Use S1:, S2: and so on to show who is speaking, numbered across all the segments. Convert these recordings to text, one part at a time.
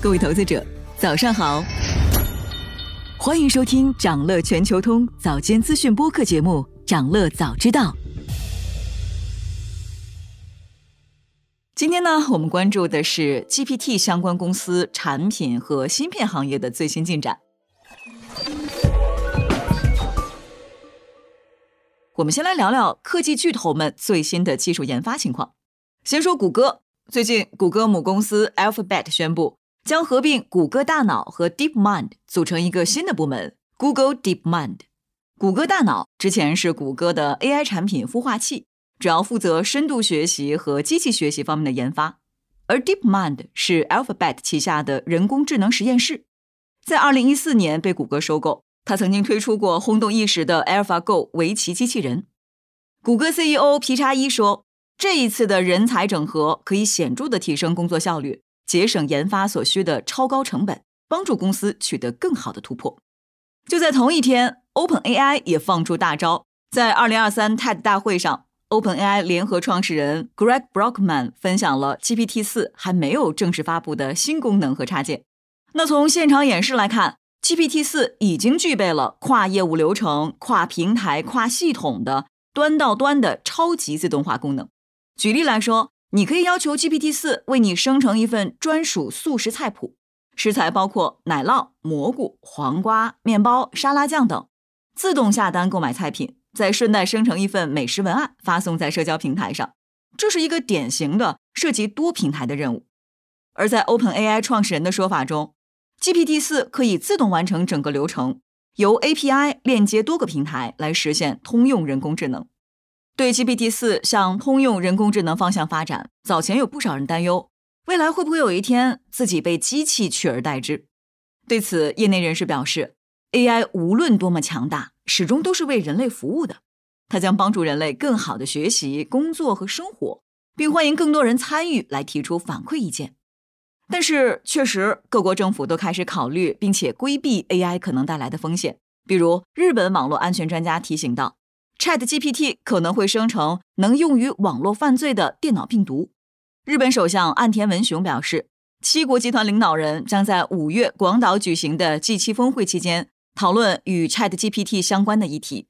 S1: 各位投资者，早上好！欢迎收听长乐全球通早间资讯播客节目《长乐早知道》。今天呢，我们关注的是 GPT 相关公司产品和芯片行业的最新进展。我们先来聊聊科技巨头们最新的技术研发情况。先说谷歌，最近谷歌母公司 Alphabet 宣布。将合并谷歌大脑和 DeepMind 组成一个新的部门 ——Google DeepMind。谷歌大脑之前是谷歌的 AI 产品孵化器，主要负责深度学习和机器学习方面的研发；而 DeepMind 是 Alphabet 旗下的人工智能实验室，在2014年被谷歌收购。它曾经推出过轰动一时的 AlphaGo 围棋机器人。谷歌 CEO 皮查伊说：“这一次的人才整合可以显著地提升工作效率。”节省研发所需的超高成本，帮助公司取得更好的突破。就在同一天，OpenAI 也放出大招。在2023 TED 大会上，OpenAI 联合创始人 Greg Brockman 分享了 GPT-4 还没有正式发布的新功能和插件。那从现场演示来看，GPT-4 已经具备了跨业务流程、跨平台、跨系统的端到端的超级自动化功能。举例来说，你可以要求 GPT 四为你生成一份专属素食菜谱，食材包括奶酪、蘑菇、黄瓜、面包、沙拉酱等，自动下单购买菜品，再顺带生成一份美食文案发送在社交平台上。这是一个典型的涉及多平台的任务。而在 OpenAI 创始人的说法中，GPT 四可以自动完成整个流程，由 API 链接多个平台来实现通用人工智能。对 GPT 四向通用人工智能方向发展，早前有不少人担忧，未来会不会有一天自己被机器取而代之？对此，业内人士表示，AI 无论多么强大，始终都是为人类服务的，它将帮助人类更好的学习、工作和生活，并欢迎更多人参与来提出反馈意见。但是，确实各国政府都开始考虑并且规避 AI 可能带来的风险，比如日本网络安全专家提醒道。Chat GPT 可能会生成能用于网络犯罪的电脑病毒。日本首相岸田文雄表示，七国集团领导人将在五月广岛举行的 G7 峰会期间讨论与 Chat GPT 相关的议题，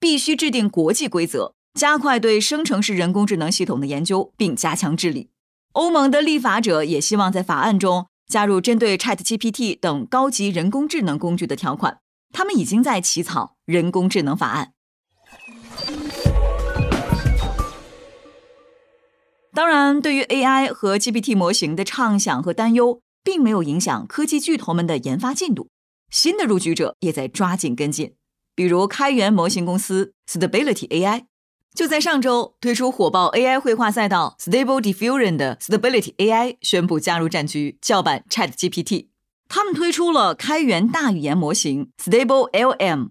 S1: 必须制定国际规则，加快对生成式人工智能系统的研究，并加强治理。欧盟的立法者也希望在法案中加入针对 Chat GPT 等高级人工智能工具的条款，他们已经在起草人工智能法案。当然，对于 AI 和 GPT 模型的畅想和担忧，并没有影响科技巨头们的研发进度。新的入局者也在抓紧跟进，比如开源模型公司 Stability AI，就在上周推出火爆 AI 绘画赛道 Stable Diffusion 的 Stability AI 宣布加入战局，叫板 ChatGPT。他们推出了开源大语言模型 Stable LM，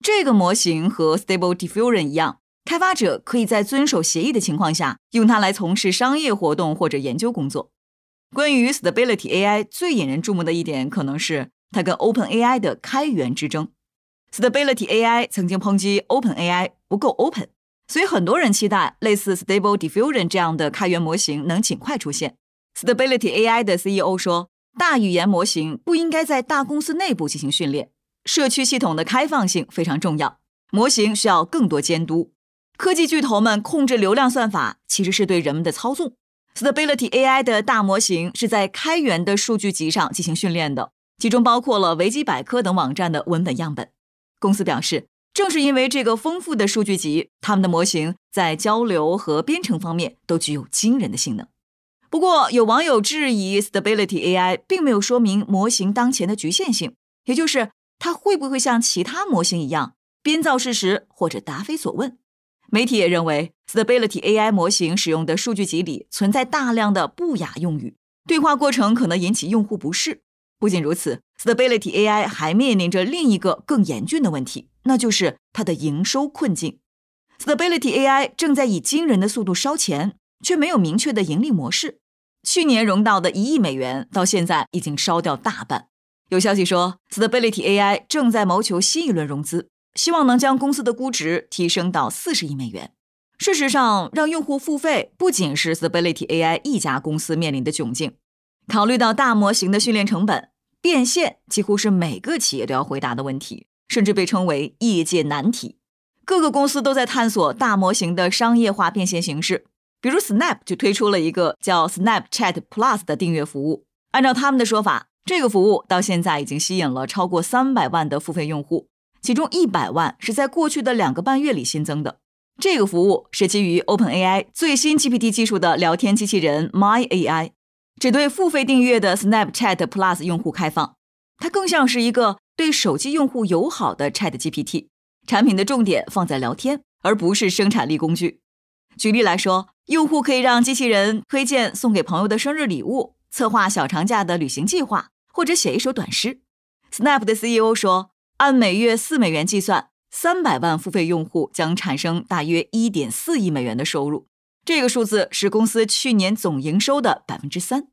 S1: 这个模型和 Stable Diffusion 一样。开发者可以在遵守协议的情况下用它来从事商业活动或者研究工作。关于 Stability AI 最引人注目的一点，可能是它跟 OpenAI 的开源之争。Stability AI 曾经抨击 OpenAI 不够 open，所以很多人期待类似 Stable Diffusion 这样的开源模型能尽快出现。Stability AI 的 CEO 说：“大语言模型不应该在大公司内部进行训练，社区系统的开放性非常重要，模型需要更多监督。”科技巨头们控制流量算法，其实是对人们的操纵。Stability AI 的大模型是在开源的数据集上进行训练的，其中包括了维基百科等网站的文本样本。公司表示，正是因为这个丰富的数据集，他们的模型在交流和编程方面都具有惊人的性能。不过，有网友质疑 Stability AI 并没有说明模型当前的局限性，也就是它会不会像其他模型一样编造事实或者答非所问。媒体也认为，Stability AI 模型使用的数据集里存在大量的不雅用语，对话过程可能引起用户不适。不仅如此，Stability AI 还面临着另一个更严峻的问题，那就是它的营收困境。Stability AI 正在以惊人的速度烧钱，却没有明确的盈利模式。去年融到的一亿美元，到现在已经烧掉大半。有消息说，Stability AI 正在谋求新一轮融资。希望能将公司的估值提升到四十亿美元。事实上，让用户付费不仅是 Stability AI 一家公司面临的窘境，考虑到大模型的训练成本，变现几乎是每个企业都要回答的问题，甚至被称为业界难题。各个公司都在探索大模型的商业化变现形式。比如，Snap 就推出了一个叫 Snapchat Plus 的订阅服务。按照他们的说法，这个服务到现在已经吸引了超过三百万的付费用户，其中一百万是在过去的两个半月里新增的。这个服务是基于 OpenAI 最新 GPT 技术的聊天机器人 My AI。只对付费订阅的 Snapchat Plus 用户开放，它更像是一个对手机用户友好的 Chat GPT。产品的重点放在聊天，而不是生产力工具。举例来说，用户可以让机器人推荐送给朋友的生日礼物，策划小长假的旅行计划，或者写一首短诗。Snap 的 CEO 说，按每月四美元计算，三百万付费用户将产生大约一点四亿美元的收入。这个数字是公司去年总营收的百分之三。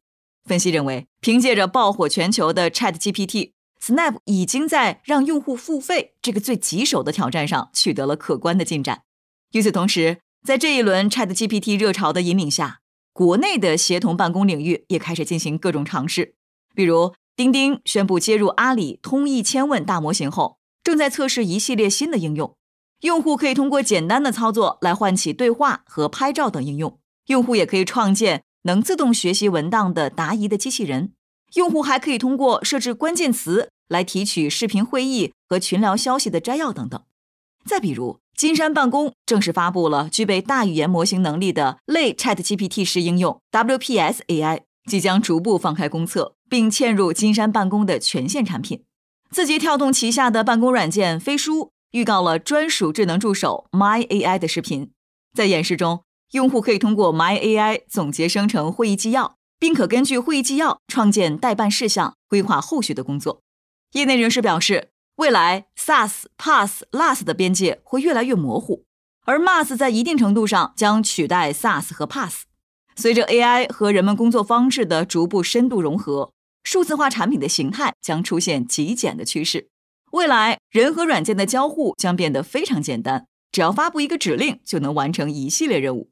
S1: 分析认为，凭借着爆火全球的 Chat GPT，Snap 已经在让用户付费这个最棘手的挑战上取得了可观的进展。与此同时，在这一轮 Chat GPT 热潮的引领下，国内的协同办公领域也开始进行各种尝试。比如，钉钉宣布接入阿里通义千问大模型后，正在测试一系列新的应用。用户可以通过简单的操作来唤起对话和拍照等应用。用户也可以创建能自动学习文档的答疑的机器人。用户还可以通过设置关键词来提取视频会议和群聊消息的摘要等等。再比如，金山办公正式发布了具备大语言模型能力的类 ChatGPT 式应用 WPS AI，即将逐步放开公测，并嵌入金山办公的全线产品。字节跳动旗下的办公软件飞书。预告了专属智能助手 My AI 的视频，在演示中，用户可以通过 My AI 总结生成会议纪要，并可根据会议纪要创建代办事项，规划后续的工作。业内人士表示，未来 SaaS、PaaS、LaaS 的边界会越来越模糊，而 MaaS 在一定程度上将取代 SaaS 和 PaaS。随着 AI 和人们工作方式的逐步深度融合，数字化产品的形态将出现极简的趋势。未来人和软件的交互将变得非常简单，只要发布一个指令就能完成一系列任务。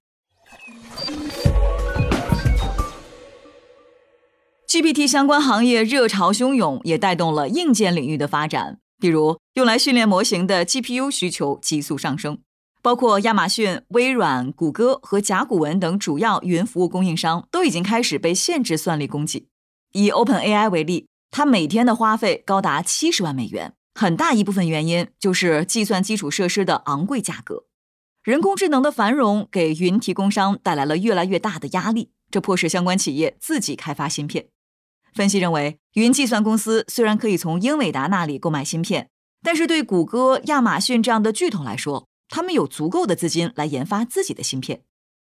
S1: GPT 相关行业热潮汹涌，也带动了硬件领域的发展。比如，用来训练模型的 GPU 需求急速上升，包括亚马逊、微软、谷歌和甲骨文等主要云服务供应商都已经开始被限制算力供给。以 OpenAI 为例，它每天的花费高达七十万美元。很大一部分原因就是计算基础设施的昂贵价格。人工智能的繁荣给云提供商带来了越来越大的压力，这迫使相关企业自己开发芯片。分析认为，云计算公司虽然可以从英伟达那里购买芯片，但是对谷歌、亚马逊这样的巨头来说，他们有足够的资金来研发自己的芯片。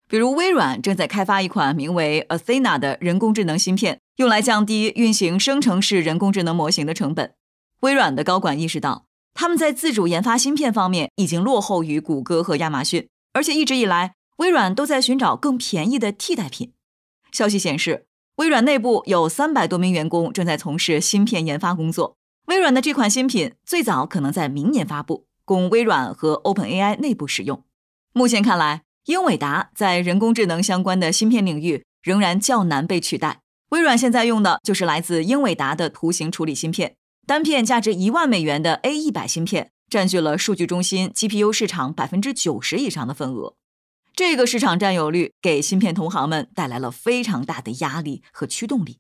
S1: 比如，微软正在开发一款名为 Athena 的人工智能芯片，用来降低运行生成式人工智能模型的成本。微软的高管意识到，他们在自主研发芯片方面已经落后于谷歌和亚马逊，而且一直以来，微软都在寻找更便宜的替代品。消息显示，微软内部有三百多名员工正在从事芯片研发工作。微软的这款新品最早可能在明年发布，供微软和 OpenAI 内部使用。目前看来，英伟达在人工智能相关的芯片领域仍然较难被取代。微软现在用的就是来自英伟达的图形处理芯片。单片价值一万美元的 A 一百芯片占据了数据中心 GPU 市场百分之九十以上的份额，这个市场占有率给芯片同行们带来了非常大的压力和驱动力。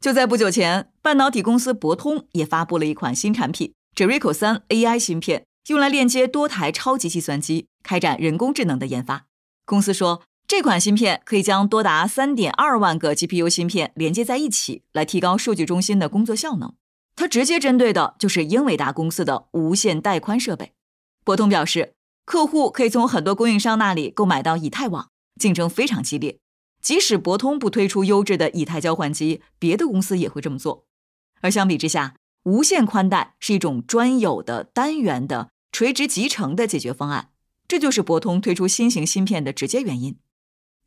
S1: 就在不久前，半导体公司博通也发布了一款新产品 Jericho 三 AI 芯片，用来链接多台超级计算机，开展人工智能的研发。公司说，这款芯片可以将多达三点二万个 GPU 芯片连接在一起，来提高数据中心的工作效能。它直接针对的就是英伟达公司的无线带宽设备。博通表示，客户可以从很多供应商那里购买到以太网，竞争非常激烈。即使博通不推出优质的以太交换机，别的公司也会这么做。而相比之下，无线宽带是一种专有的单元的垂直集成的解决方案，这就是博通推出新型芯片的直接原因。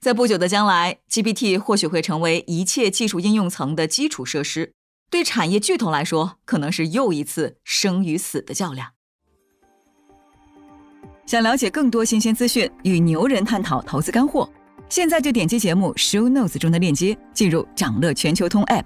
S1: 在不久的将来，GPT 或许会成为一切技术应用层的基础设施。对产业巨头来说，可能是又一次生与死的较量。想了解更多新鲜资讯，与牛人探讨投资干货，现在就点击节目 show notes 中的链接，进入掌乐全球通 app。